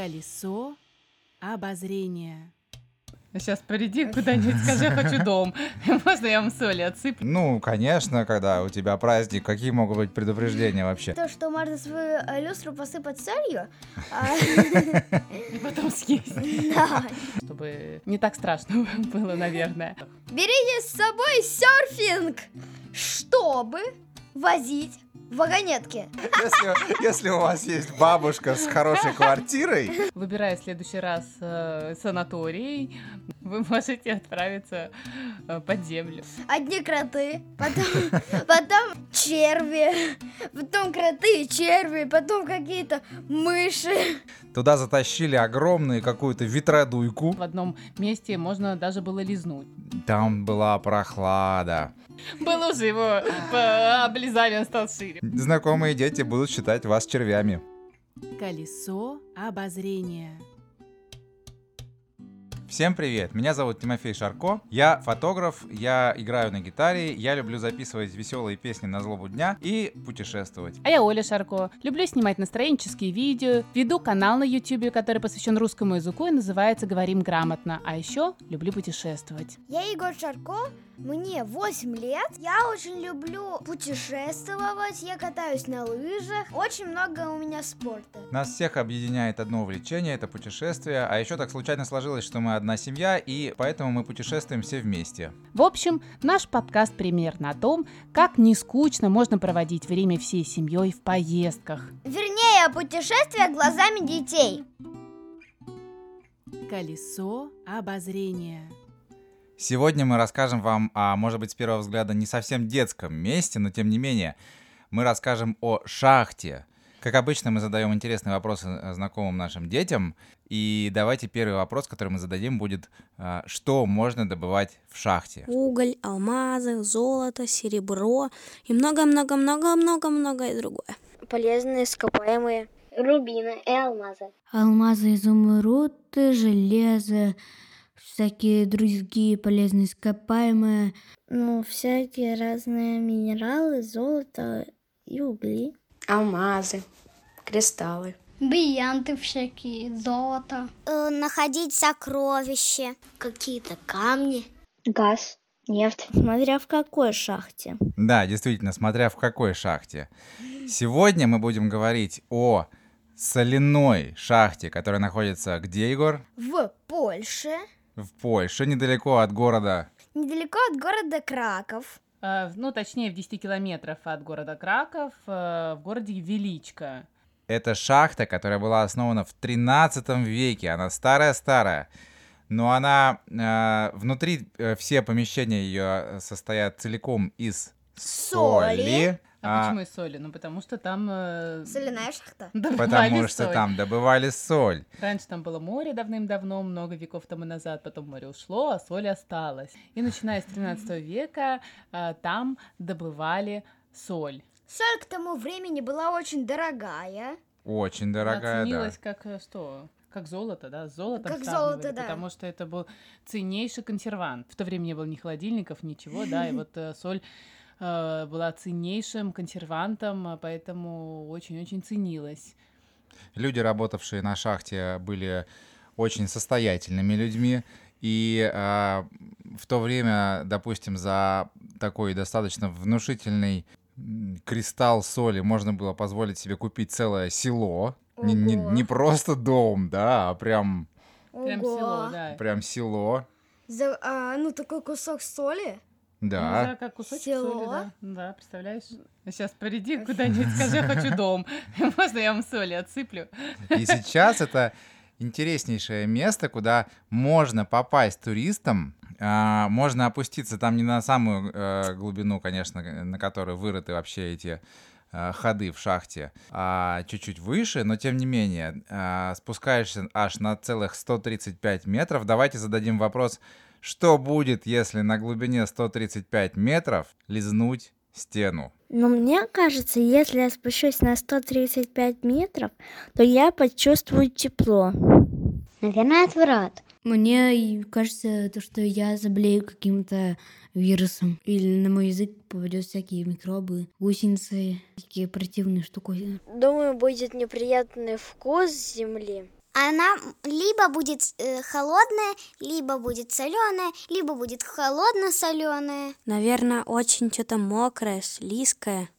Колесо обозрения. Сейчас приди куда-нибудь, скажи, я хочу дом. Можно я вам соли отсыплю? Ну, конечно, когда у тебя праздник, какие могут быть предупреждения вообще? То, что можно свою э, люстру посыпать солью. а, И потом съесть. да. Чтобы не так страшно было, наверное. Берите с собой серфинг, чтобы возить вагонетки. Если, если у вас есть бабушка с хорошей квартирой, Выбирая в следующий раз э, санаторий, вы можете отправиться э, под землю. Одни кроты, потом, потом черви, потом кроты и черви, потом какие-то мыши. туда затащили огромную какую-то ветродуйку. В одном месте можно даже было лизнуть. Там была прохлада. Был уже его, по- облизали, он стал. Знакомые дети будут считать вас червями. Колесо обозрения. Всем привет, меня зовут Тимофей Шарко, я фотограф, я играю на гитаре, я люблю записывать веселые песни на злобу дня и путешествовать. А я Оля Шарко. Люблю снимать настроенческие видео, веду канал на YouTube, который посвящен русскому языку и называется «Говорим грамотно». А еще люблю путешествовать. Я Егор Шарко, мне 8 лет. Я очень люблю путешествовать, я катаюсь на лыжах. Очень много у меня спорта. Нас всех объединяет одно увлечение, это путешествие, а еще так случайно сложилось, что мы одна семья, и поэтому мы путешествуем все вместе. В общем, наш подкаст примерно о том, как не скучно можно проводить время всей семьей в поездках. Вернее, путешествия глазами детей. Колесо обозрения. Сегодня мы расскажем вам о, может быть, с первого взгляда не совсем детском месте, но тем не менее, мы расскажем о шахте. Как обычно, мы задаем интересные вопросы э, знакомым нашим детям. И давайте первый вопрос, который мы зададим, будет, а, что можно добывать в шахте? уголь, алмазы, золото, серебро и много-много-много-много-многое другое. Полезные, ископаемые рубины и алмазы. Алмазы, изумруды, железо, всякие другие полезные ископаемые. Ну, всякие разные минералы, золото и угли. Алмазы, кристаллы. Бриллианты всякие, золото. Э, находить сокровища. Какие-то камни. Газ, нефть. Смотря в какой шахте. Да, действительно, смотря в какой шахте. Сегодня мы будем говорить о соляной шахте, которая находится где, Егор? В Польше, В Польше, недалеко от города. недалеко от города Краков. Э, Ну, точнее, в 10 километров от города Краков, э, в городе Величко. Это шахта, которая была основана в 13 веке. Она старая-старая. Но она э, внутри э, все помещения ее состоят целиком из соли. Соли. А, а, почему из соли? Ну, потому что там... э, Соляная шахта. добывали потому что соль. там добывали соль. Раньше там было море давным-давно, много веков тому назад, потом море ушло, а соль осталась. И начиная с 13 века э, там добывали соль. Соль к тому времени была очень дорогая. Очень Она дорогая, да. ценилась как э, что? Как золото, да? С золотом Как золото, да. Потому что это был ценнейший консервант. В то время не было ни холодильников, ничего, да, и вот э, соль э, была ценнейшим консервантом, а поэтому очень-очень ценилась. Люди, работавшие на шахте, были очень состоятельными людьми. И а, в то время, допустим, за такой достаточно внушительный кристалл соли можно было позволить себе купить целое село. Не, не- не просто дом, да, а прям, Прям Ого. село, да. прям село. За, а, ну, такой кусок соли. Ну, Да. да, как кусочек Село. соли, да. Да, представляешь? Сейчас приди куда-нибудь, скажи, я хочу дом. Можно я вам соли отсыплю? И сейчас это интереснейшее место, куда можно попасть туристам. А, можно опуститься там не на самую э, глубину, конечно, на которой вырыты вообще эти э, ходы в шахте, а чуть-чуть выше, но тем не менее, а, спускаешься аж на целых 135 метров. Давайте зададим вопрос, что будет, если на глубине 135 метров лизнуть стену? Но мне кажется, если я спущусь на 135 метров, то я почувствую тепло. Наверное, отврат. Мне кажется, то, что я заболею каким-то вирусом. Или на мой язык попадет всякие микробы, гусеницы, такие противные штуки. Думаю, будет неприятный вкус земли. Она либо будет э, холодная, либо будет соленая, либо будет холодно-соленая. Наверное, очень что-то мокрое, слизкое.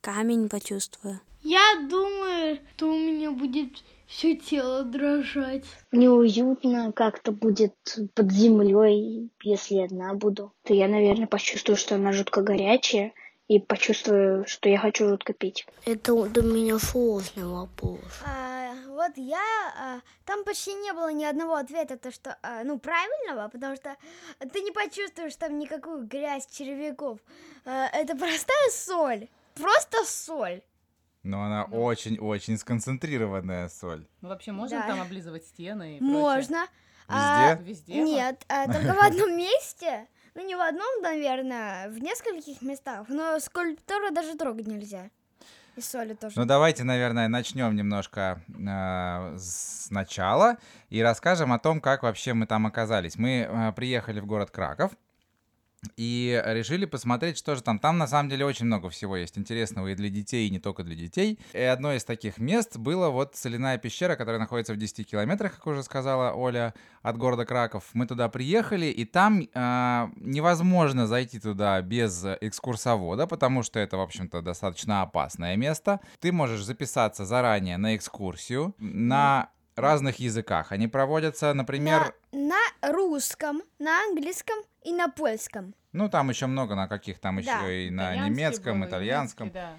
Камень почувствую. Я думаю, что у меня будет все тело дрожать. Неуютно как-то будет под землей, если одна буду. То я, наверное, почувствую, что она жутко горячая, и почувствую, что я хочу жутко пить. Это для меня сложный вопрос. А, вот я... а, там почти не было ни одного ответа, то что, а, ну, правильного, потому что ты не почувствуешь там никакую грязь червяков. А, это простая соль. Просто соль. Но она очень-очень сконцентрированная соль. Ну, вообще можно Да. там облизывать стены и прочее? Можно. А, Везде? Везде? Нет, а, только в одном месте. Ну, не в одном, наверное, в нескольких местах. Но скульптуру даже трогать нельзя. И соли тоже. Ну давайте, наверное, начнем немножко э, сначала и расскажем о том, как вообще мы там оказались. Мы э, приехали в город Краков и решили посмотреть, что же там. Там на самом деле очень много всего есть интересного и для детей, и не только для детей. И одно из таких мест было вот соляная пещера, которая находится в 10 километрах, как уже сказала Оля, от города Краков. Мы туда приехали, и там э, невозможно зайти туда без экскурсовода, потому что это, в общем-то, достаточно опасное место. Ты можешь записаться заранее на экскурсию на разных языках. Они проводятся, например, На, на русском, на английском и на польском. ну там еще много на каких там еще Да. и на Итальянский немецком, был, итальянском. да.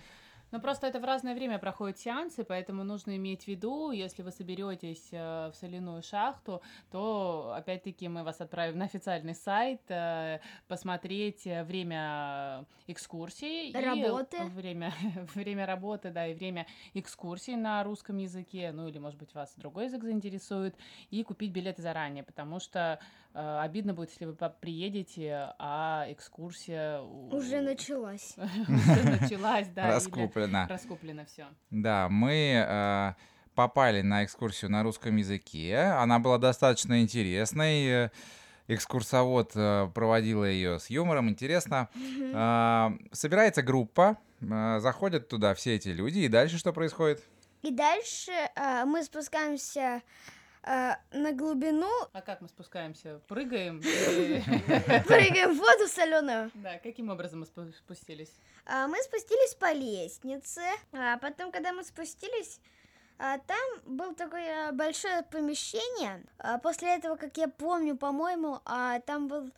Но просто это в разное время проходят сеансы, поэтому нужно иметь в виду, если вы соберетесь э, в соляную шахту, то опять-таки мы вас отправим на официальный сайт э, посмотреть э, время экскурсии Работы. и время время работы, да, и время экскурсий на русском языке, ну или может быть вас другой язык заинтересует, и купить билеты заранее, потому что э, обидно будет, если вы приедете, а экскурсия Уже началась. уже началась, да. или Раскуплено. Раскуплено все. Да, мы э, попали на экскурсию на русском языке. Она была достаточно интересной. Э, Экскурсовод э, проводила ее с юмором, интересно. А, Собирается группа, э, заходят туда все эти люди, и дальше что происходит? И дальше мы спускаемся а, на глубину, А как мы спускаемся? Прыгаем? Прыгаем в воду соленую. Да, каким образом мы спу- спустились? А, Мы спустились по лестнице, а потом, когда мы спустились, а, там было такое а, большое помещение. А, После этого, как я помню, по-моему, а, там был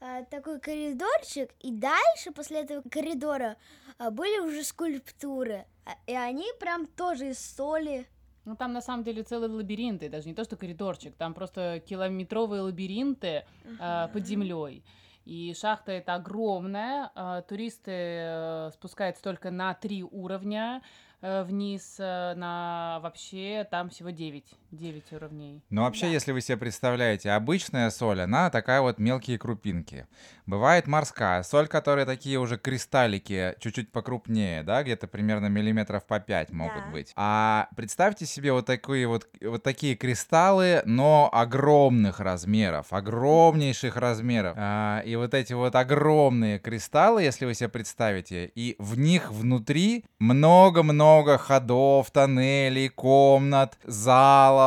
а, такой коридорчик, и дальше после этого коридора а, были уже скульптуры, А, и они прям тоже из соли. Ну, там на самом деле целые лабиринты, даже не то, что коридорчик, там просто километровые лабиринты а, под землей. И шахта это огромная, а, туристы э, спускаются только на три уровня э, вниз, э, на вообще там всего 9, 9 уровней. Ну, вообще, Да. если вы себе представляете, обычная соль, она такая вот мелкие крупинки. Бывает морская соль, которые такие уже кристаллики, чуть-чуть покрупнее, да, где-то примерно миллиметров по 5 могут Да. быть. А представьте себе вот такие вот, вот такие кристаллы, но огромных размеров, огромнейших размеров. А, и вот эти вот огромные кристаллы, если вы себе представите, и в них внутри много-много ходов, тоннелей, комнат, залов,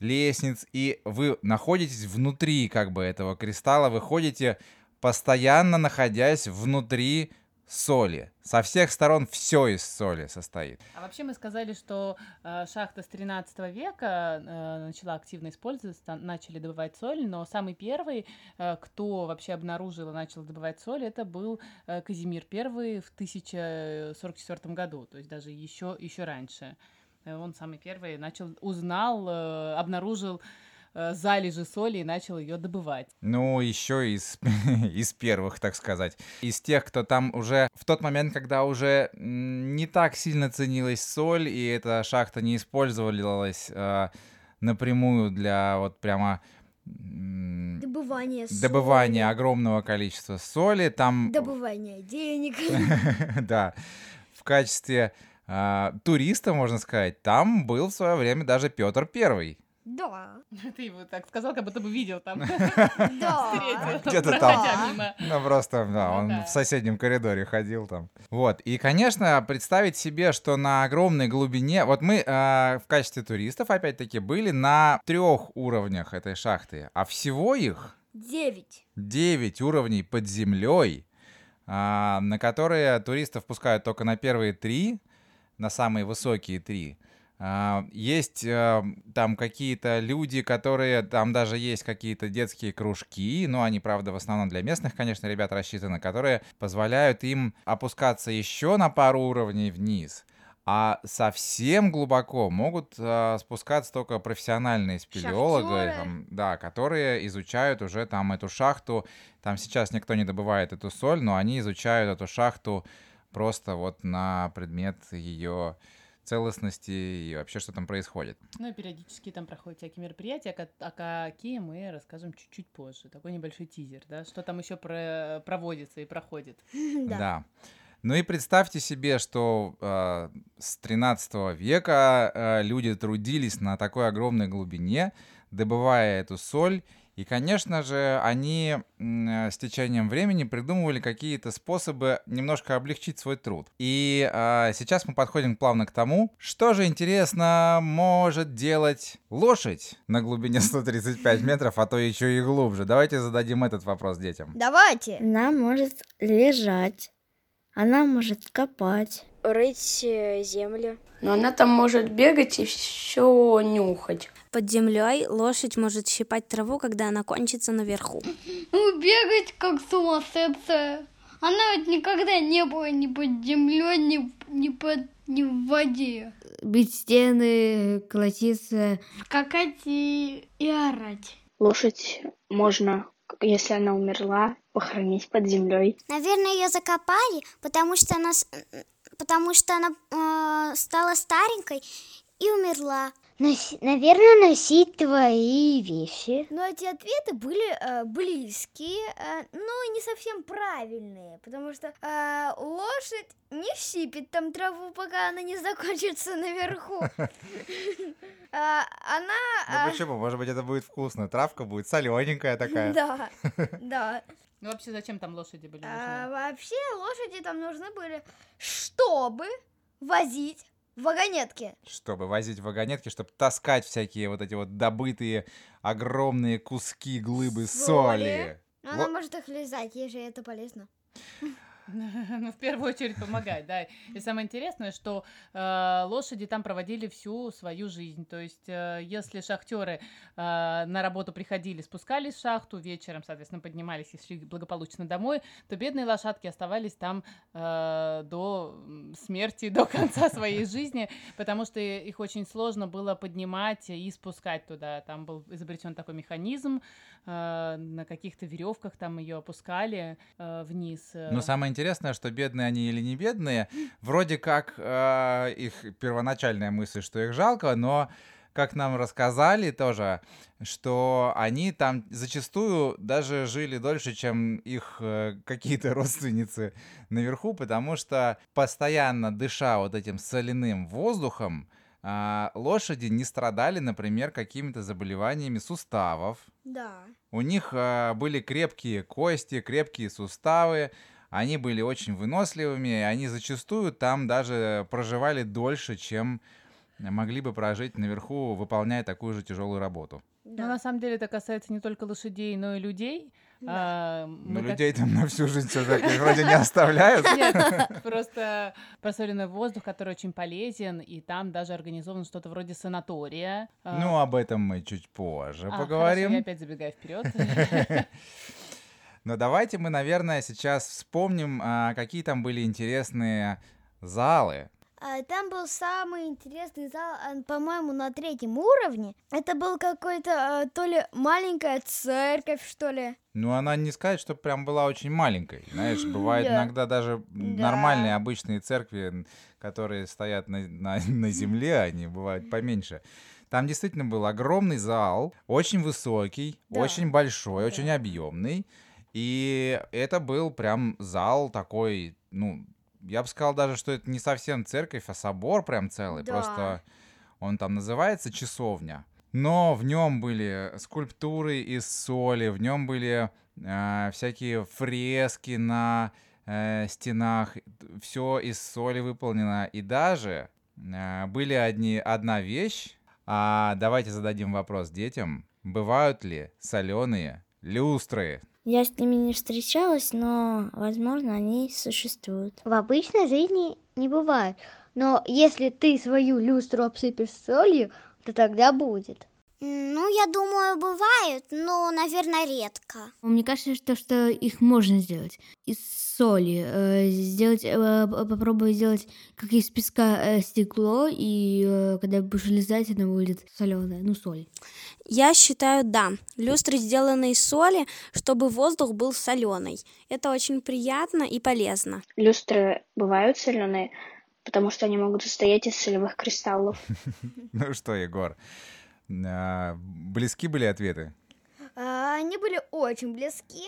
лестниц, и вы находитесь внутри как бы этого кристалла, вы ходите постоянно находясь внутри соли. Со всех сторон все из соли состоит. А вообще мы сказали, что э, шахта с 13 века э, начала активно использоваться, начали добывать соль, но самый первый, э, кто вообще обнаружил и начал добывать соль, это был э, Казимир I в 1044 году, то есть даже еще, еще раньше. Э, Он самый первый начал, узнал, э, обнаружил э, залежи соли и начал ее добывать. Ну, еще из, из первых, так сказать. Из тех, кто там уже в тот момент, когда уже не так сильно ценилась соль, и эта шахта не использовалась э, напрямую для вот прямо Добывание соли. добывания огромного количества соли. Там Добывание денег. да, в качестве а, туриста, можно сказать, там был в свое время даже Петр Первый. Да. Ты его так сказал, как будто бы видел там. Да. Где-то там. Ну, просто, да, Ну он в соседнем коридоре ходил там. Вот. И, конечно, представить себе, что на огромной глубине... Вот мы э, в качестве туристов, опять-таки, были на трех уровнях этой шахты, а всего их Девять. 9 уровней под землей, а, на которые туристов пускают только на первые три, на самые высокие три. А, Есть э, там какие-то люди, которые, там даже есть какие-то детские кружки, но они, правда, в основном для местных, конечно, ребят рассчитаны, которые позволяют им опускаться еще на пару уровней вниз. А совсем глубоко могут э, спускаться только профессиональные спелеологи, там, да, которые изучают уже там эту шахту. Там сейчас никто не добывает эту соль, но они изучают эту шахту просто вот на предмет ее целостности и вообще, что там происходит. Ну и периодически там проходят всякие мероприятия, о какие мы расскажем чуть-чуть позже. Такой небольшой тизер, да, что там еще про- проводится и проходит. Да. Ну и представьте себе, что э, с 13 века э, люди трудились на такой огромной глубине, добывая эту соль. И, конечно же, они э, с течением времени придумывали какие-то способы немножко облегчить свой труд. И э, сейчас мы подходим плавно к тому, что же интересно может делать лошадь на глубине 135 метров, а то еще и глубже. Давайте зададим этот вопрос детям. Давайте. Она может лежать, она может копать. Рыть э, землю. Но она там может бегать и все нюхать. Под землей лошадь может щипать траву, когда она кончится наверху. Ну, бегать как сумасшедшая. Она ведь никогда не была ни под землей, ни, ни, под, ни в воде. Бить стены, колотиться. Скакать и, и орать. Лошадь можно, если она умерла, похоронить под землей. Наверное, ее закопали, потому что она, потому что она э, стала старенькой и умерла. наверное, носить твои вещи. Но эти ответы были э, близкие, э, но и не совсем правильные, потому что э, лошадь не щипит там траву, пока она не закончится наверху. А, Она... а, Ну почему? Может быть, это будет вкусно. Травка будет солененькая такая. Да, да. Ну вообще, зачем там лошади были А, нужны? Вообще лошади там нужны были, чтобы возить вагонетки. Чтобы возить вагонетки, чтобы таскать всякие вот эти вот добытые огромные куски глыбы соли. Но она Ло- может их лизать, ей же это полезно. Ну, в первую очередь помогать, да. И самое интересное, что э, лошади там проводили всю свою жизнь. То есть, э, если шахтеры э, на работу приходили, спускались в шахту, вечером, соответственно, поднимались и шли благополучно домой, то бедные лошадки оставались там э, до смерти, до конца своей жизни, потому что их очень сложно было поднимать и спускать туда. Там был изобретен такой механизм, э, на каких-то веревках там ее опускали э, вниз. э. Но самое интересное, что бедные они или не бедные, вроде как э, их первоначальная мысль, что их жалко, но как нам рассказали тоже, что они там зачастую даже жили дольше, чем их э, какие-то родственницы наверху, потому что постоянно дыша вот этим соляным воздухом, а, лошади не страдали, например, какими-то заболеваниями суставов, Да. у них а, были крепкие кости, крепкие суставы, они были очень выносливыми, и они зачастую там даже проживали дольше, чем могли бы прожить наверху, выполняя такую же тяжелую работу. Ну, на самом деле, это касается не только лошадей, но и людей. А, Но мы как- людей там на всю жизнь все-таки вроде не оставляют. Нет, просто просоленный воздух, который очень полезен, и там даже организовано что-то вроде санатория. А, Ну, об этом мы чуть позже а, поговорим. хорошо, я опять забегаю вперед. Но давайте мы, наверное, сейчас вспомним, а, какие там были интересные залы. А, Там был самый интересный зал, по-моему, на третьем уровне. Это был какой-то а, то ли маленькая церковь, что ли. Ну, она не сказать, что прям была очень маленькой. Знаешь, бывают Да. иногда даже нормальные обычные церкви, которые стоят на, на, на земле, они бывают поменьше. Там действительно был огромный зал, очень высокий, Да. очень большой, очень объемный. И это был прям зал такой, ну, я бы сказал даже, что это не совсем церковь, а собор прям целый. Да. Просто он там называется часовня. но в нем были скульптуры из соли, в нем были э, всякие фрески на э, стенах, все из соли выполнено. И даже э, были одни, одна вещь, а давайте зададим вопрос детям. Бывают ли соленые люстры? Я с ними не встречалась, но, возможно, они существуют. В обычной жизни не бывает. Но если ты свою люстру обсыпешь солью, то тогда будет. Ну, я думаю, бывают, но, наверное, редко. Мне кажется, что, что их можно сделать из соли. Э, сделать, э, попробовать сделать как из песка э, стекло, и э, когда будешь лизать, оно будет соленое, ну соль. Я считаю, да. Люстры сделаны из соли, чтобы воздух был соленый. Это очень приятно и полезно. Люстры бывают соленые, потому что они могут состоять из солевых кристаллов. Ну что, Егор, близки были ответы? А, Они были очень близки.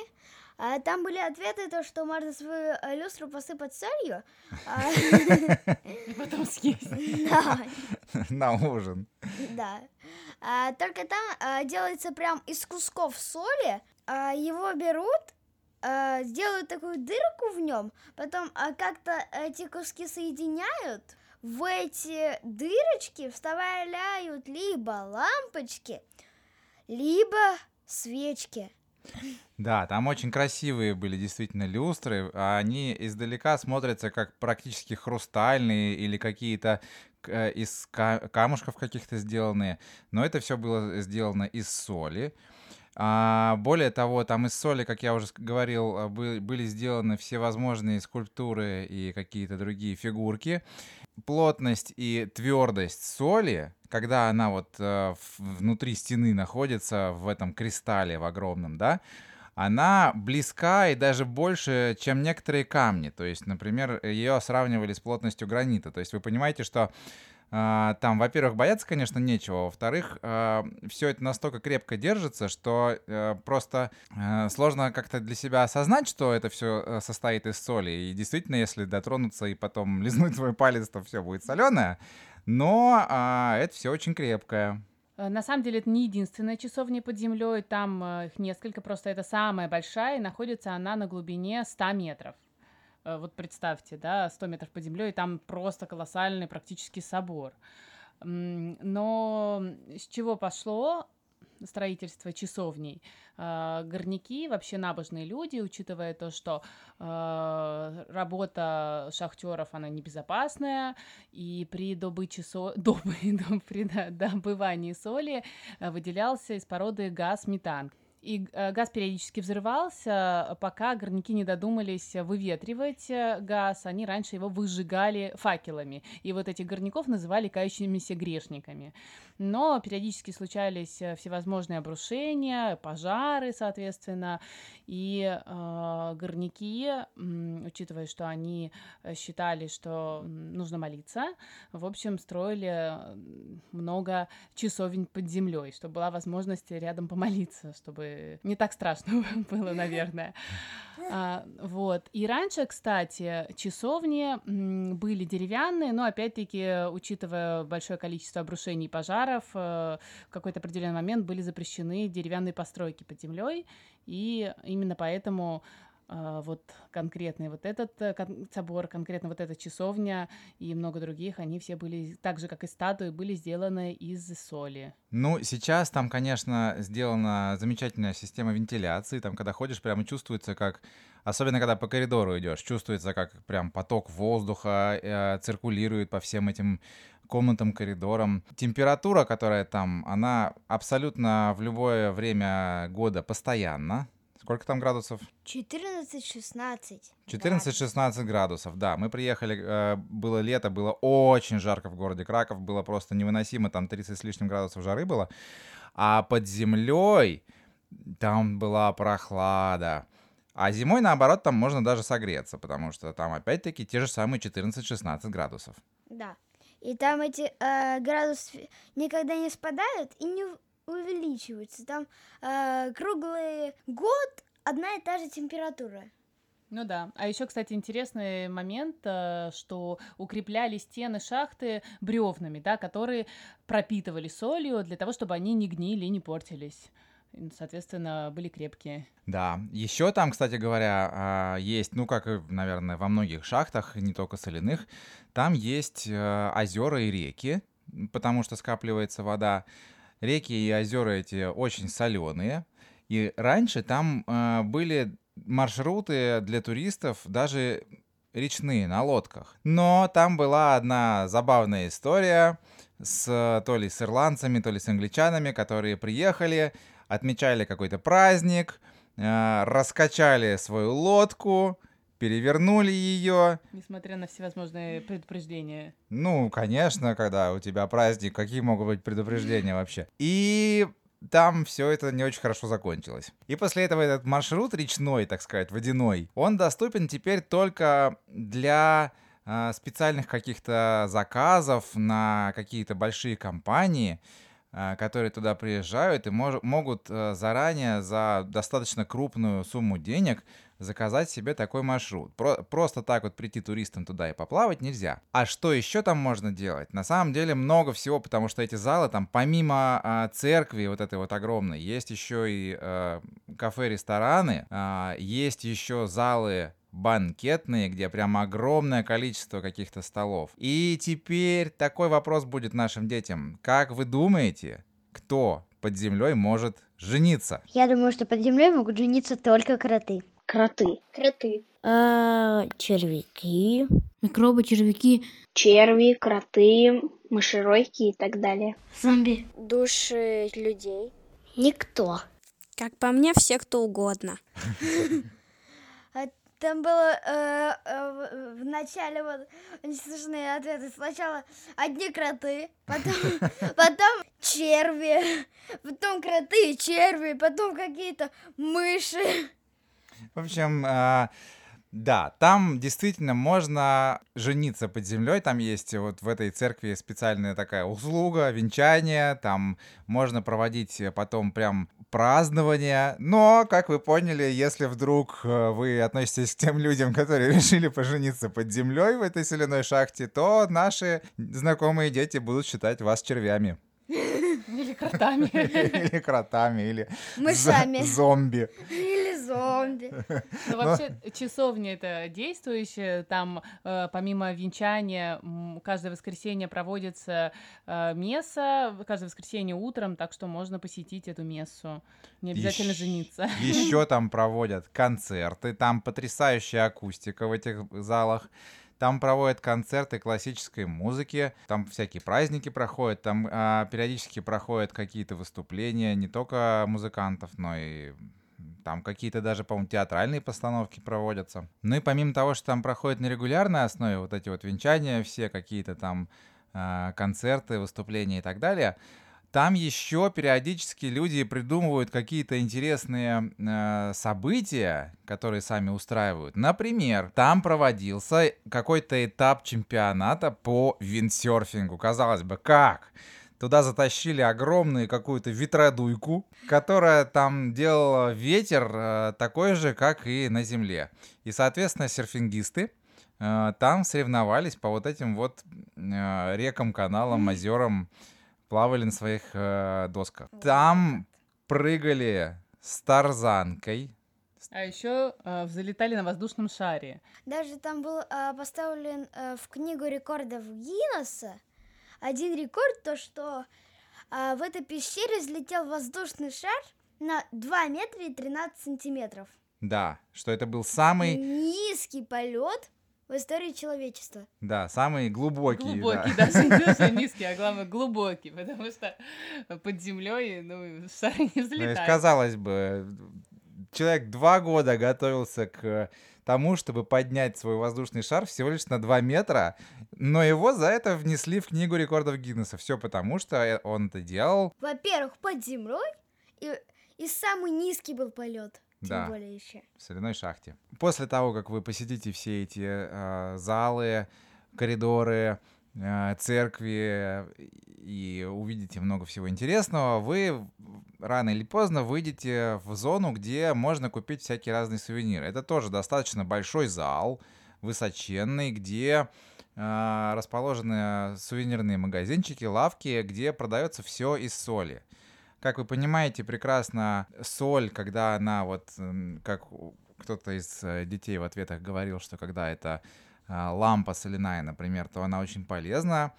А, Там были ответы, то, что можно свою люстру посыпать солью. а, И потом съесть. Да, На ужин. да. А, Только там а, делается прям из кусков соли. а, Его берут, а, сделают такую дырку в нем, потом а, как-то эти куски соединяют. В эти дырочки вставляют либо лампочки, либо свечки. Да, там очень красивые были действительно люстры, они издалека смотрятся как практически хрустальные или какие-то э, из ка- камушков каких-то сделанные, но это все было сделано из соли. А, более того, там из соли, как я уже говорил, а, бы- были сделаны всевозможные скульптуры и какие-то другие фигурки. Плотность и твердость соли, когда она вот э, внутри стены находится в этом кристалле в огромном, да, она близка и даже больше, чем некоторые камни. То есть, например, ее сравнивали с плотностью гранита. То есть вы понимаете, что там, во-первых, бояться, конечно, нечего. Во-вторых, все это настолько крепко держится, что э, просто э, сложно как-то для себя осознать, что это все состоит из соли. И действительно, если дотронуться и потом лизнуть свой палец, то все будет соленое. Но а, это все очень крепкое. Э, На самом деле это не единственная часовня под землей, там э, их несколько, просто это самая большая, и находится она на глубине 100 метров. Э, Вот представьте, да, 100 метров под землей, там просто колоссальный практически собор. Но с чего пошло строительство часовней? Э, Горняки, вообще набожные люди, учитывая то, что э, работа шахтеров, она небезопасная, и при добыче со... добы- добывании соли выделялся из породы газ метан. И э, газ периодически взрывался, пока горняки не додумались выветривать э, газ, они раньше его выжигали факелами. И вот этих горняков называли кающимися грешниками. Но периодически случались э, всевозможные обрушения, пожары, соответственно, и э, горняки, учитывая, что они э, считали, что нужно молиться, в общем, строили э, много часовен под землей, чтобы была возможность рядом помолиться, чтобы не так страшно было, наверное. А, вот. И раньше, кстати, часовни были деревянные, но опять-таки, учитывая большое количество обрушений и пожаров, э, в какой-то определенный момент были запрещены деревянные постройки под землей, и именно поэтому вот конкретный вот этот э, собор, конкретно вот эта часовня и много других, они все были, так же, как и статуи, были сделаны из соли. Ну, сейчас там, конечно, сделана замечательная система вентиляции. Там, когда ходишь, прямо чувствуется, как... Особенно, когда по коридору идешь, чувствуется, как прям поток воздуха э, циркулирует по всем этим комнатам, коридорам. Температура, которая там, она абсолютно в любое время года постоянна. Сколько там градусов? 14-16. 14-16 градусов, да. Мы приехали, э, было лето, было очень жарко в городе Краков, было просто невыносимо, там 30 с лишним градусов жары было. А под землей там была прохлада. А зимой, наоборот, там можно даже согреться, потому что там опять-таки те же самые 14-16 градусов. Да. И там эти э, градусы никогда не спадают и не увеличиваются. Там э, круглый год одна и та же температура. Ну да. А еще, кстати, интересный момент, э, что укрепляли стены шахты бревнами, да, которые пропитывали солью для того, чтобы они не гнили и не портились. Соответственно, были крепкие. Да, еще там, кстати говоря, а, есть, ну, как и, наверное, во многих шахтах, не только соляных, там есть э, озера и реки, потому что скапливается вода. Реки и озера эти очень соленые. И раньше там э, были маршруты для туристов, даже речные, на лодках. Но там была одна забавная история с то ли с ирландцами, то ли с англичанами, которые приехали, отмечали какой-то праздник, э, раскачали свою лодку, перевернули ее. Несмотря на всевозможные предупреждения. Ну, конечно, когда у тебя праздник, какие могут быть предупреждения вообще? И там все это не очень хорошо закончилось. И после этого этот маршрут речной, так сказать, водяной, он доступен теперь только для а, специальных каких-то заказов на какие-то большие компании, а, которые туда приезжают и мож- могут а, заранее за достаточно крупную сумму денег заказать себе такой маршрут. Про- просто так вот прийти туристам туда и поплавать нельзя. А что еще там можно делать? На самом деле много всего, потому что эти залы там помимо а, церкви вот этой вот огромной, есть еще и а, кафе-рестораны, а, есть еще залы банкетные, где прям огромное количество каких-то столов. И теперь такой вопрос будет нашим детям. Как вы думаете, кто под землей может жениться? Я думаю, что под землей могут жениться только кроты. Кроты. Кроты. А, червяки. Микробы, червяки. Черви, кроты, мышеройки и так далее. Зомби. Души людей. Никто. Как по мне, все кто угодно. А Там было э, э, в- в начале вот очень смешные ответы. Сначала одни кроты, потом, потом черви, потом кроты и черви, потом какие-то мыши. В общем, а, да, там действительно можно жениться под землей. Там есть вот в этой церкви специальная такая услуга, венчание. Там можно проводить потом прям празднование. Но, как вы поняли, если вдруг э, вы относитесь к тем людям, которые решили пожениться под землей в этой соляной шахте, то наши знакомые дети будут считать вас червями. Или кротами. Или кротами, или зомби. Зомби. Ну, вообще, часовня это действующая. Там, э, помимо венчания, каждое воскресенье проводится э, месса, каждое воскресенье утром, так что можно посетить эту мессу. Не обязательно Ещ- жениться. Еще там проводят концерты, там потрясающая акустика в этих залах. Там проводят концерты классической музыки, там всякие праздники проходят, там а, периодически проходят какие-то выступления не только музыкантов, но и там какие-то даже, по-моему, театральные постановки проводятся. Ну и помимо того, что там проходят на регулярной основе вот эти вот венчания, все какие-то там а, концерты, выступления и так далее, там еще периодически люди придумывают какие-то интересные э, события, которые сами устраивают. Например, там проводился какой-то этап чемпионата по виндсерфингу. Казалось бы, как? Туда затащили огромную какую-то ветродуйку, которая там делала ветер э, такой же, как и на земле. И, соответственно, серфингисты э, там соревновались по вот этим вот э, рекам, каналам, озерам, плавали на своих э, досках. Там прыгали с тарзанкой. А еще взлетали на воздушном шаре. Даже там был а, поставлен а, в книгу рекордов Гиннесса один рекорд, то что а, в этой пещере взлетел воздушный шар на 2 метра и 13 сантиметров. Да, что это был самый, Низкий полет в истории человечества. да, самый глубокий. да. Глубокий, то, что низкий, а главное глубокий, потому что под землей, ну, шары не есть, взлетают. казалось бы, человек два года готовился к тому, чтобы поднять свой воздушный шар всего лишь на 2 метра, но его за это внесли в книгу рекордов Гиннесса. Все потому, что э, он это делал. Во-первых, под землей, и, и самый низкий был полет. Тем Да. более еще. в соляной шахте. После того, как вы посетите все эти э, залы, коридоры, церкви и увидите много всего интересного, вы рано или поздно выйдете в зону, где можно купить всякие разные сувениры. Это тоже достаточно большой зал, высоченный, где э, расположены сувенирные магазинчики, лавки, где продается все из соли. Как вы понимаете прекрасно, соль, когда она вот, как кто-то из э, детей в ответах говорил, что когда это лампа соляная, например, то она очень полезна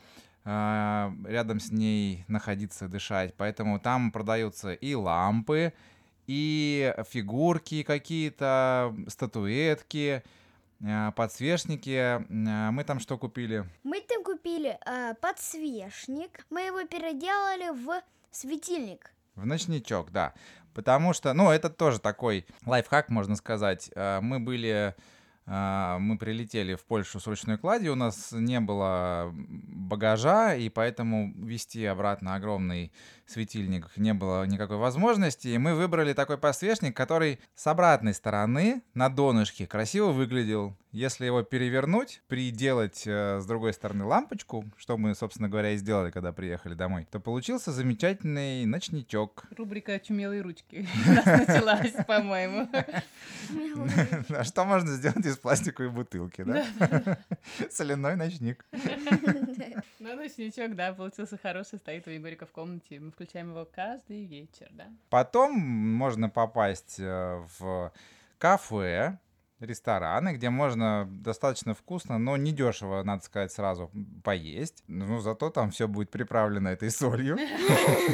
а, рядом с ней находиться, дышать. Поэтому там продаются и лампы, и фигурки какие-то, статуэтки, а, подсвечники. Мы там что купили? Мы там купили э, подсвечник. Мы его переделали в светильник. В ночничок, да. Потому что, ну, это тоже такой лайфхак, можно сказать. Мы были а, мы прилетели в Польшу с ручной кладью, у нас не было багажа, и поэтому вести обратно огромный светильник не было никакой возможности, и мы выбрали такой подсвечник, который с обратной стороны на донышке красиво выглядел. Если его перевернуть, приделать э, с другой стороны лампочку, что мы, собственно говоря, и сделали, когда приехали домой, то получился замечательный ночничок. Рубрика «Очумелые ручки» началась, по-моему. А что можно сделать из пластиковой бутылки, да? Соляной ночник. Ну, ночничок, да, получился хороший, стоит у Егорика в комнате. Включаем его каждый вечер, да? Потом можно попасть э, в кафе, рестораны, где можно достаточно вкусно, но не дешево, надо сказать, сразу поесть. Ну, зато там все будет приправлено этой солью.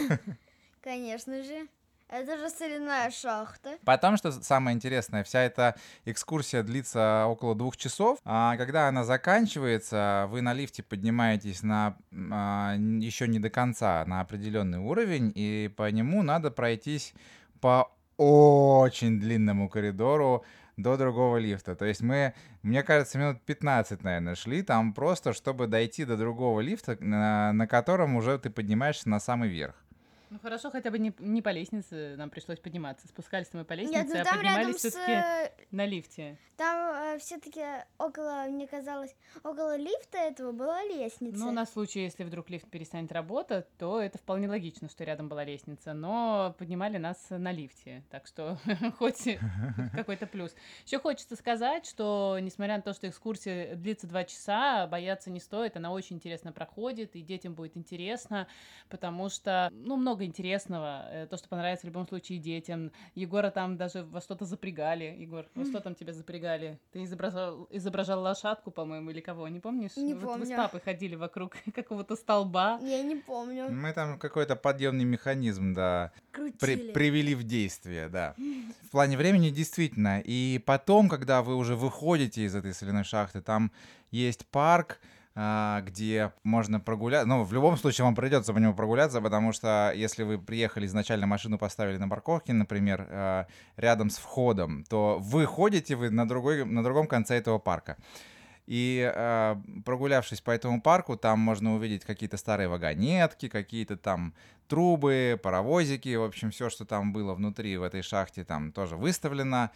Конечно же. Это же соляная шахта. Потом, что самое интересное, вся эта экскурсия длится около двух часов. А когда она заканчивается, вы на лифте поднимаетесь на а, еще не до конца, на определенный уровень, и по нему надо пройтись по очень длинному коридору до другого лифта. То есть мы, мне кажется, минут 15, наверное, шли там просто, чтобы дойти до другого лифта, на, на котором уже ты поднимаешься на самый верх. Ну хорошо, хотя бы не, не по лестнице нам пришлось подниматься. Спускались мы по лестнице, Нет, ну, а поднимались все-таки с... на лифте. Там э, все-таки около, мне казалось, около лифта этого была лестница. Ну, на случай, если вдруг лифт перестанет работать, то это вполне логично, что рядом была лестница. Но поднимали нас на лифте. Так что хоть какой-то плюс. Еще хочется сказать, что несмотря на то, что экскурсия длится два часа, бояться не стоит. Она очень интересно проходит, и детям будет интересно, потому что, ну, много интересного, э, то, что понравится в любом случае детям. Егора там даже во что-то запрягали. Егор, во что там тебя запрягали? Ты изображал, изображал лошадку, по-моему, или кого, не помнишь? Не вот помню. Вы с папой ходили вокруг какого-то столба. Я не помню. Мы там какой-то подъемный механизм, да, при, привели в действие, да. В плане времени действительно. И потом, когда вы уже выходите из этой соляной шахты, там есть парк, где можно прогуляться. Ну, в любом случае вам придется по нему прогуляться, потому что если вы приехали изначально машину поставили на парковке, например, а, рядом с входом, то вы ходите вы на, другой, на другом конце этого парка. И э, прогулявшись по этому парку, там можно увидеть какие-то старые вагонетки, какие-то там трубы, паровозики, в общем, все, что там было внутри в этой шахте, там тоже выставлено.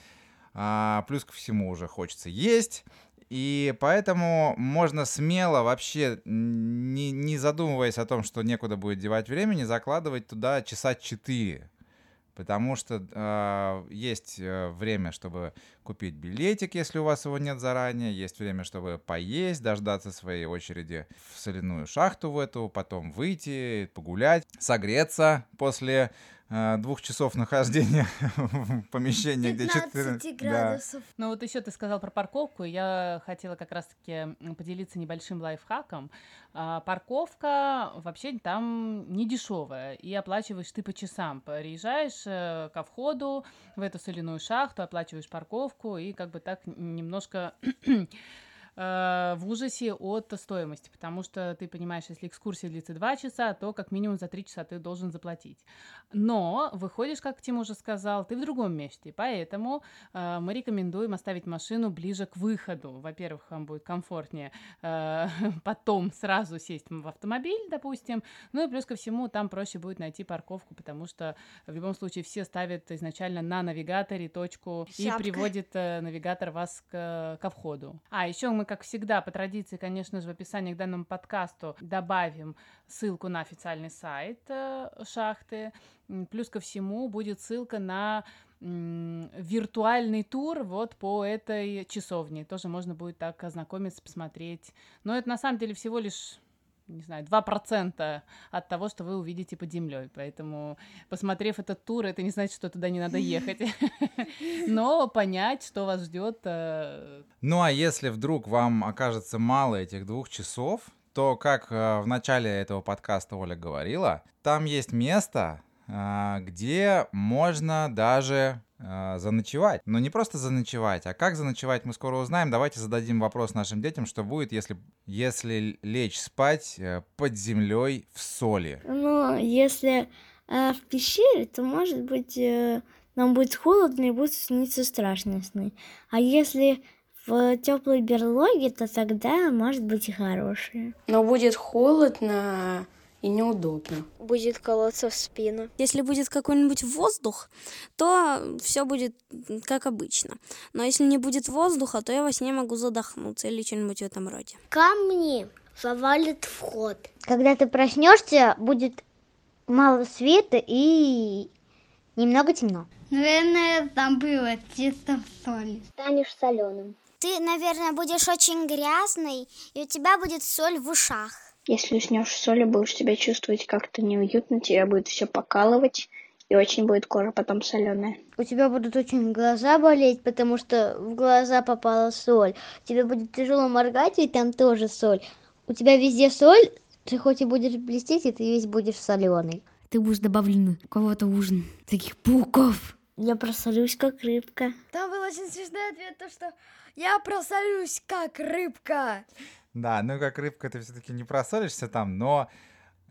А, плюс ко всему уже хочется есть. И поэтому можно смело вообще, не, не задумываясь о том, что некуда будет девать времени, закладывать туда часа 4. Потому что э, есть время, чтобы купить билетик, если у вас его нет заранее, есть время, чтобы поесть, дождаться своей очереди в соляную шахту в эту, потом выйти, погулять, согреться после двух часов нахождения в помещении, где 14 градусов. Да. Ну вот еще ты сказал про парковку, я хотела как раз-таки поделиться небольшим лайфхаком. А, парковка вообще там не дешевая, и оплачиваешь ты по часам. Приезжаешь э, ко входу в эту соляную шахту, оплачиваешь парковку, и как бы так немножко Э, в ужасе от стоимости, потому что ты понимаешь, если экскурсия длится 2 часа, то как минимум за 3 часа ты должен заплатить. Но выходишь, как Тим уже сказал, ты в другом месте, поэтому э, мы рекомендуем оставить машину ближе к выходу. Во-первых, вам будет комфортнее э, потом сразу сесть в автомобиль, допустим, ну и плюс ко всему там проще будет найти парковку, потому что в любом случае все ставят изначально на навигаторе точку Шапка. и приводит э, навигатор вас к, ко входу. А еще мы как всегда, по традиции, конечно же, в описании к данному подкасту добавим ссылку на официальный сайт э, шахты. Плюс ко всему будет ссылка на виртуальный тур вот по этой часовне. Тоже можно будет так ознакомиться, посмотреть. Но это на самом деле всего лишь не знаю, 2% от того, что вы увидите под землей. Поэтому, посмотрев этот тур, это не значит, что туда не надо ехать. Но понять, что вас ждет. Э, ну а если вдруг вам окажется мало этих двух часов, то, как э, в начале этого подкаста Оля говорила, там есть место, где можно даже а, заночевать. Но не просто заночевать, а как заночевать мы скоро узнаем. Давайте зададим вопрос нашим детям, что будет, если, если лечь спать э, под землей в соли. Ну, если э, в пещере, то, может быть, э, нам будет холодно и будут сниться страшные сны. А если в теплой берлоге, то тогда, может быть, и хорошие. Но будет холодно, и неудобно. Будет колоться в спину. Если будет какой-нибудь воздух, то все будет как обычно. Но если не будет воздуха, то я во сне могу задохнуться или что-нибудь в этом роде. Камни завалит вход. Когда ты проснешься, будет мало света и немного темно. Наверное, там было чисто соль. Станешь соленым. Ты, наверное, будешь очень грязный, и у тебя будет соль в ушах. Если уснешь в соли, будешь себя чувствовать как-то неуютно, тебя будет все покалывать, и очень будет кожа потом соленая. У тебя будут очень глаза болеть, потому что в глаза попала соль. Тебе будет тяжело моргать, ведь там тоже соль. У тебя везде соль, ты хоть и будешь блестеть, и ты весь будешь соленый. Ты будешь добавлен у кого-то ужин. Таких пауков. Я просолюсь, как рыбка. Там был очень смешной ответ, то что я просолюсь, как рыбка. Да, ну как рыбка ты все-таки не просолишься там, но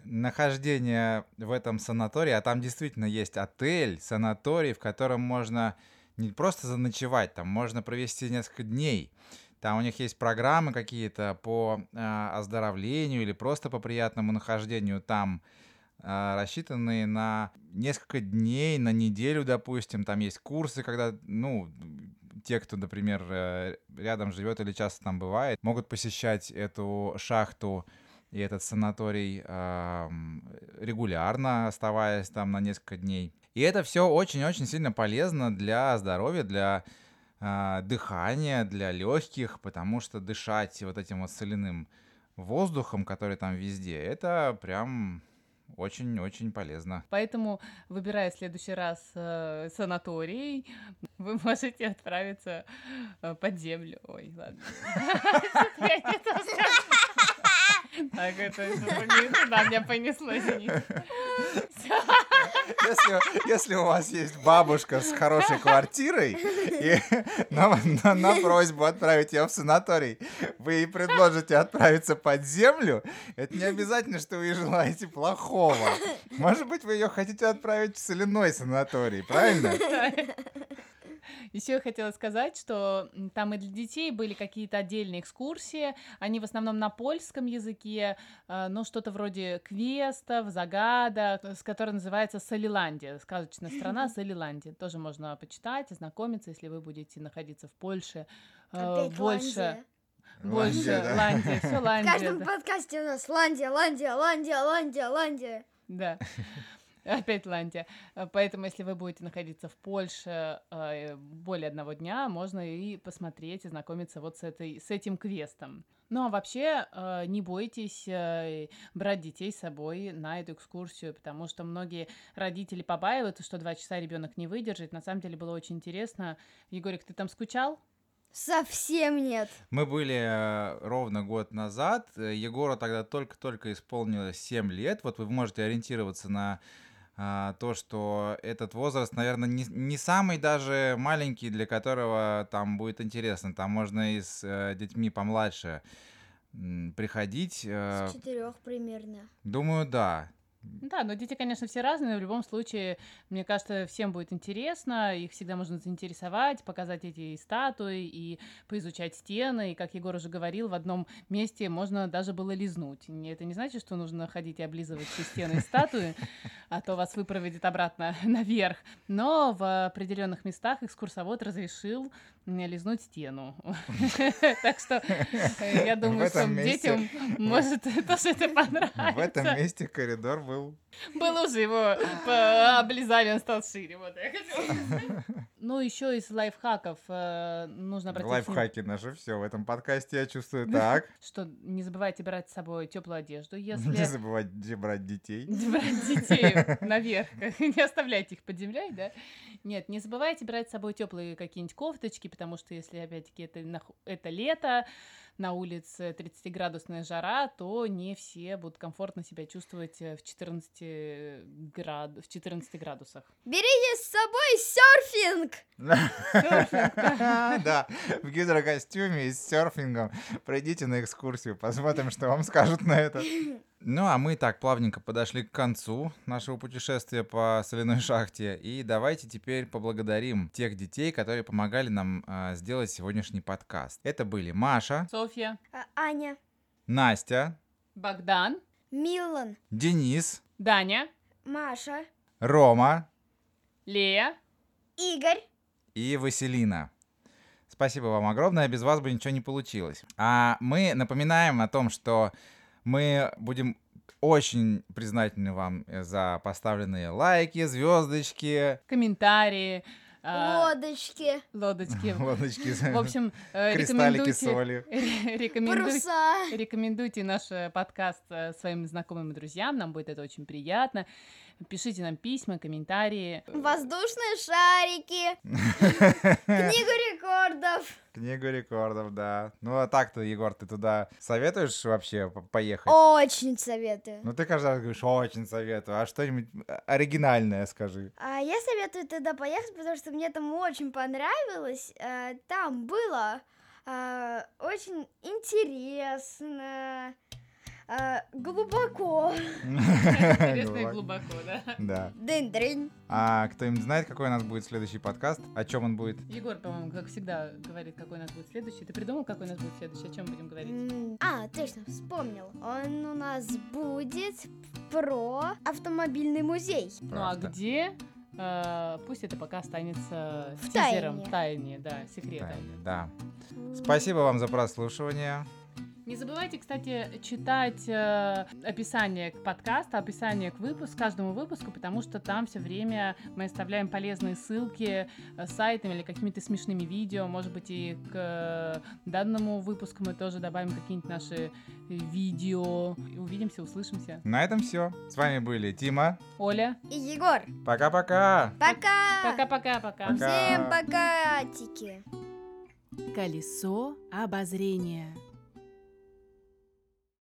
нахождение в этом санатории, а там действительно есть отель, санаторий, в котором можно не просто заночевать, там можно провести несколько дней. Там у них есть программы какие-то по э, оздоровлению или просто по приятному нахождению там, э, рассчитанные на несколько дней, на неделю, допустим. Там есть курсы, когда, ну, те, кто, например, э, рядом живет или часто там бывает, могут посещать эту шахту и этот санаторий э, регулярно, оставаясь там на несколько дней. И это все очень-очень сильно полезно для здоровья, для э, дыхания, для легких, потому что дышать вот этим вот соляным воздухом, который там везде, это прям очень-очень полезно. Поэтому, выбирая в следующий раз э, санаторий, вы можете отправиться э, под землю. Ой, ладно. Так, это туда меня понесло. Если, если у вас есть бабушка с хорошей квартирой, и на, на, на просьбу отправить ее в санаторий, вы ей предложите отправиться под землю, это не обязательно, что вы ей желаете плохого. Может быть, вы ее хотите отправить в соляной санаторий, правильно? Еще я хотела сказать, что там и для детей были какие-то отдельные экскурсии, они в основном на польском языке, э, ну, что-то вроде квестов, загадок, с которой называется Солиландия, сказочная страна Солиландия. Тоже можно почитать, ознакомиться, если вы будете находиться в Польше э, Опять больше. Ландия. Больше Ландия, да. Ландия, все Ландия. В каждом да. подкасте у нас Ландия, Ландия, Ландия, Ландия, Ландия. Да. Опять Ландия. Э, поэтому, если вы будете находиться в Польше э, более одного дня, можно и посмотреть, и знакомиться вот с, этой, с этим квестом. Ну а вообще э, не бойтесь брать детей с собой на эту экскурсию, потому что многие родители побаиваются, что два часа ребенок не выдержит. На самом деле было очень интересно. Егорик, ты там скучал? Совсем нет. Мы были ровно год назад. Егору тогда только-только исполнилось 7 лет. Вот вы можете ориентироваться на то, что этот возраст, наверное, не, не самый даже маленький, для которого там будет интересно. Там можно и с э, детьми помладше приходить. Э, с четырех примерно. Думаю, да. Да, но дети, конечно, все разные. В любом случае, мне кажется, всем будет интересно. Их всегда можно заинтересовать, показать эти статуи и поизучать стены. И, как Егор уже говорил, в одном месте можно даже было лизнуть. Это не значит, что нужно ходить и облизывать все стены и статуи, а то вас выпроводит обратно наверх. Но в определенных местах экскурсовод разрешил лизнуть стену. Так что э, я думаю, что детям может тоже это понравится. В этом месте коридор был... Было уже его по- облизали, он стал шире. Вот я хотела. Ну, еще из лайфхаков э, нужно обратить Лайфхаки наши, все, в этом подкасте я чувствую так. что не забывайте брать с собой теплую одежду, Не если забывайте брать детей. не брать детей наверх, не оставляйте их под землей, да? Нет, не забывайте брать с собой теплые какие-нибудь кофточки, потому что если, опять-таки, это, это лето, на улице 30-градусная жара, то не все будут комфортно себя чувствовать э, в 14, град... в 14 градусах. Берите с собой серфинг! Да, в гидрокостюме и с серфингом. Пройдите на экскурсию, посмотрим, что вам скажут на это. Ну, а мы так плавненько подошли к концу нашего путешествия по соляной шахте. И давайте теперь поблагодарим тех детей, которые помогали нам а, сделать сегодняшний подкаст. Это были Маша, Софья, А, Аня, Настя, Богдан, Милан, Денис, Даня, Маша, Рома Лея. Игорь. и Василина. Спасибо вам огромное, без вас бы ничего не получилось. А мы напоминаем о том, что мы будем очень признательны вам э, за поставленные лайки, звездочки, комментарии, а, Лодочки. лодочки. лодочки, В общем, э, кристаллики рекомендуйте, соли. рекомендуйте, Паруса. рекомендуйте наш э, подкаст своим знакомым и друзьям, нам будет это очень приятно. Пишите нам письма, комментарии. Воздушные шарики. Книгу рекордов. Книгу рекордов, да. Ну а так-то, Егор, ты туда советуешь вообще по- поехать? Очень советую. Ну ты каждый раз говоришь, очень советую. А что-нибудь э, оригинальное скажи. А я советую туда поехать, потому что мне там очень понравилось. Э, Там было э, очень интересно, э, глубоко. Интересно и Глубоко. да? Да. Дынь-дрынь. А кто-нибудь знает, какой у нас будет следующий подкаст? О чем он будет? Егор, по-моему, как всегда говорит, какой у нас будет следующий. Ты придумал, какой у нас будет следующий? О чем будем говорить? А, точно, вспомнил. Он у нас будет про автомобильный музей. Ну а где? Э, пусть это пока останется В тизером, тайне. тайне, да, секретом. Тайне, Да. Спасибо вам за прослушивание. Не забывайте, кстати, читать э, описание к подкасту, описание к выпуску, каждому выпуску, потому что там все время мы оставляем полезные ссылки э, с сайтами или какими-то смешными видео. Может быть, и к э, данному выпуску мы тоже добавим какие-нибудь наши видео. И увидимся, услышимся. На этом все. С вами были Тима. Оля. И Егор. Пока-пока. Пока. Пока-пока-пока. Пока. Всем пока, тики. Колесо обозрения.